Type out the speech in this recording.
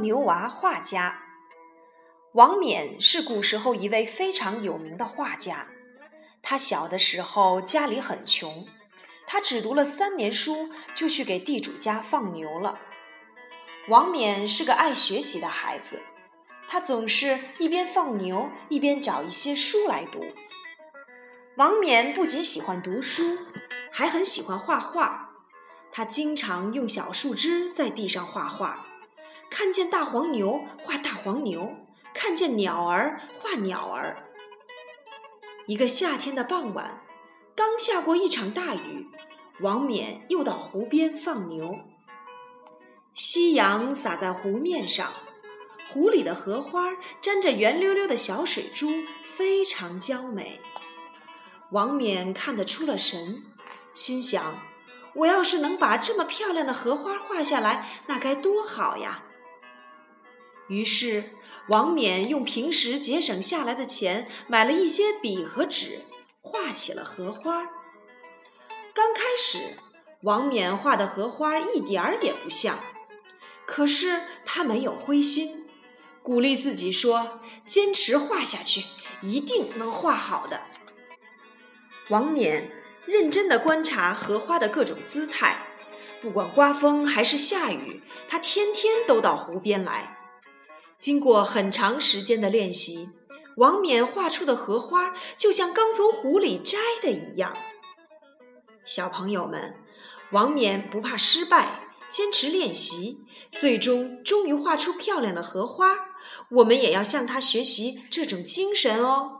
牛娃画家。王冕是古时候一位非常有名的画家。他小的时候家里很穷，他只读了三年书就去给地主家放牛了。王冕是个爱学习的孩子，他总是一边放牛一边找一些书来读。王冕不仅喜欢读书，还很喜欢画画。他经常用小树枝在地上画画，看见大黄牛画大黄牛，看见鸟儿画鸟儿。一个夏天的傍晚，刚下过一场大雨，王冕又到湖边放牛。夕阳洒在湖面上，湖里的荷花沾着圆溜溜的小水珠，非常娇美。王冕看得出了神，心想。我要是能把这么漂亮的荷花画下来，那该多好呀！于是，王冕用平时节省下来的钱，买了一些笔和纸，画起了荷花。刚开始，王冕画的荷花一点儿也不像，可是他没有灰心，鼓励自己说：“坚持画下去，一定能画好的。”王冕。认真地观察荷花的各种姿态，不管刮风还是下雨，他天天都到湖边来。经过很长时间的练习，王冕画出的荷花就像刚从湖里摘的一样。小朋友们，王冕不怕失败，坚持练习，最终终于画出漂亮的荷花。我们也要向他学习这种精神哦。